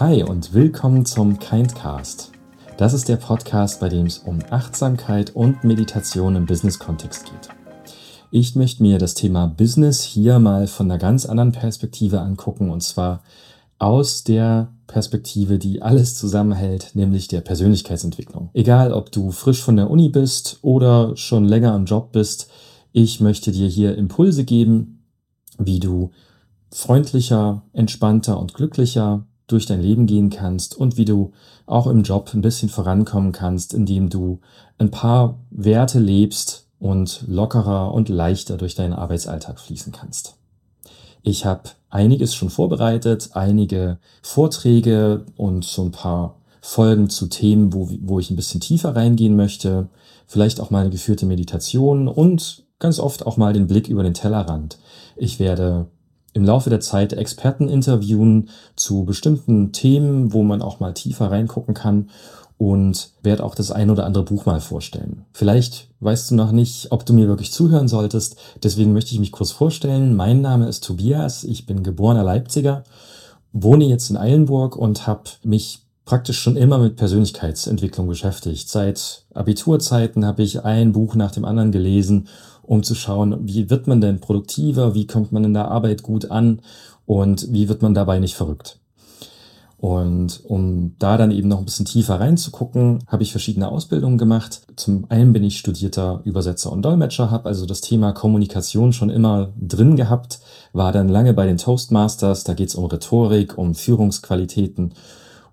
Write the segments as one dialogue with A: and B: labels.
A: Hi und willkommen zum Kindcast. Das ist der Podcast, bei dem es um Achtsamkeit und Meditation im Business-Kontext geht. Ich möchte mir das Thema Business hier mal von einer ganz anderen Perspektive angucken und zwar aus der Perspektive, die alles zusammenhält, nämlich der Persönlichkeitsentwicklung. Egal, ob du frisch von der Uni bist oder schon länger im Job bist, ich möchte dir hier Impulse geben, wie du freundlicher, entspannter und glücklicher durch dein Leben gehen kannst und wie du auch im Job ein bisschen vorankommen kannst, indem du ein paar Werte lebst und lockerer und leichter durch deinen Arbeitsalltag fließen kannst. Ich habe einiges schon vorbereitet, einige Vorträge und so ein paar Folgen zu Themen, wo, wo ich ein bisschen tiefer reingehen möchte, vielleicht auch mal eine geführte Meditation und ganz oft auch mal den Blick über den Tellerrand. Ich werde im Laufe der Zeit Experten interviewen zu bestimmten Themen, wo man auch mal tiefer reingucken kann und werde auch das ein oder andere Buch mal vorstellen. Vielleicht weißt du noch nicht, ob du mir wirklich zuhören solltest, deswegen möchte ich mich kurz vorstellen. Mein Name ist Tobias, ich bin geborener Leipziger, wohne jetzt in Eilenburg und habe mich praktisch schon immer mit Persönlichkeitsentwicklung beschäftigt. Seit Abiturzeiten habe ich ein Buch nach dem anderen gelesen um zu schauen, wie wird man denn produktiver, wie kommt man in der Arbeit gut an und wie wird man dabei nicht verrückt. Und um da dann eben noch ein bisschen tiefer reinzugucken, habe ich verschiedene Ausbildungen gemacht. Zum einen bin ich studierter Übersetzer und Dolmetscher, habe also das Thema Kommunikation schon immer drin gehabt, war dann lange bei den Toastmasters, da geht es um Rhetorik, um Führungsqualitäten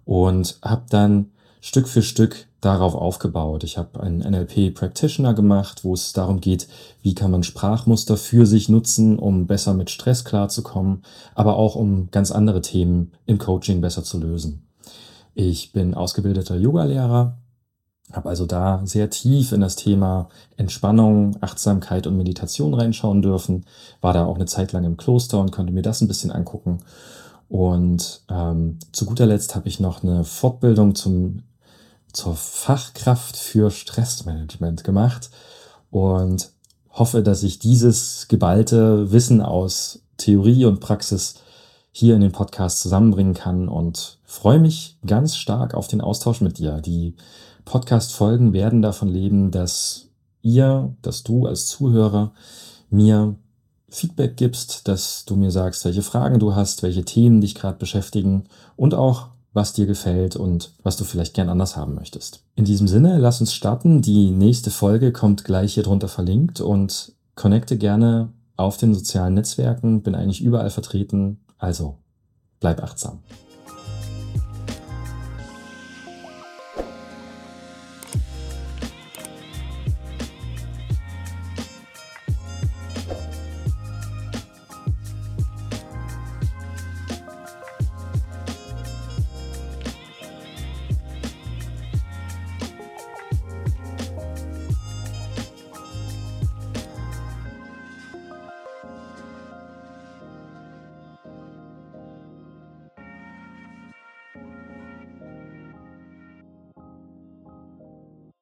A: und habe dann Stück für Stück darauf aufgebaut. Ich habe einen NLP Practitioner gemacht, wo es darum geht, wie kann man Sprachmuster für sich nutzen, um besser mit Stress klarzukommen, aber auch um ganz andere Themen im Coaching besser zu lösen. Ich bin ausgebildeter Yogalehrer, habe also da sehr tief in das Thema Entspannung, Achtsamkeit und Meditation reinschauen dürfen, war da auch eine Zeit lang im Kloster und konnte mir das ein bisschen angucken. Und ähm, zu guter Letzt habe ich noch eine Fortbildung zum zur Fachkraft für Stressmanagement gemacht und hoffe, dass ich dieses geballte Wissen aus Theorie und Praxis hier in den Podcast zusammenbringen kann und freue mich ganz stark auf den Austausch mit dir. Die Podcast-Folgen werden davon leben, dass ihr, dass du als Zuhörer mir Feedback gibst, dass du mir sagst, welche Fragen du hast, welche Themen dich gerade beschäftigen und auch was dir gefällt und was du vielleicht gern anders haben möchtest. In diesem Sinne, lass uns starten. Die nächste Folge kommt gleich hier drunter verlinkt und connecte gerne auf den sozialen Netzwerken. Bin eigentlich überall vertreten. Also bleib achtsam.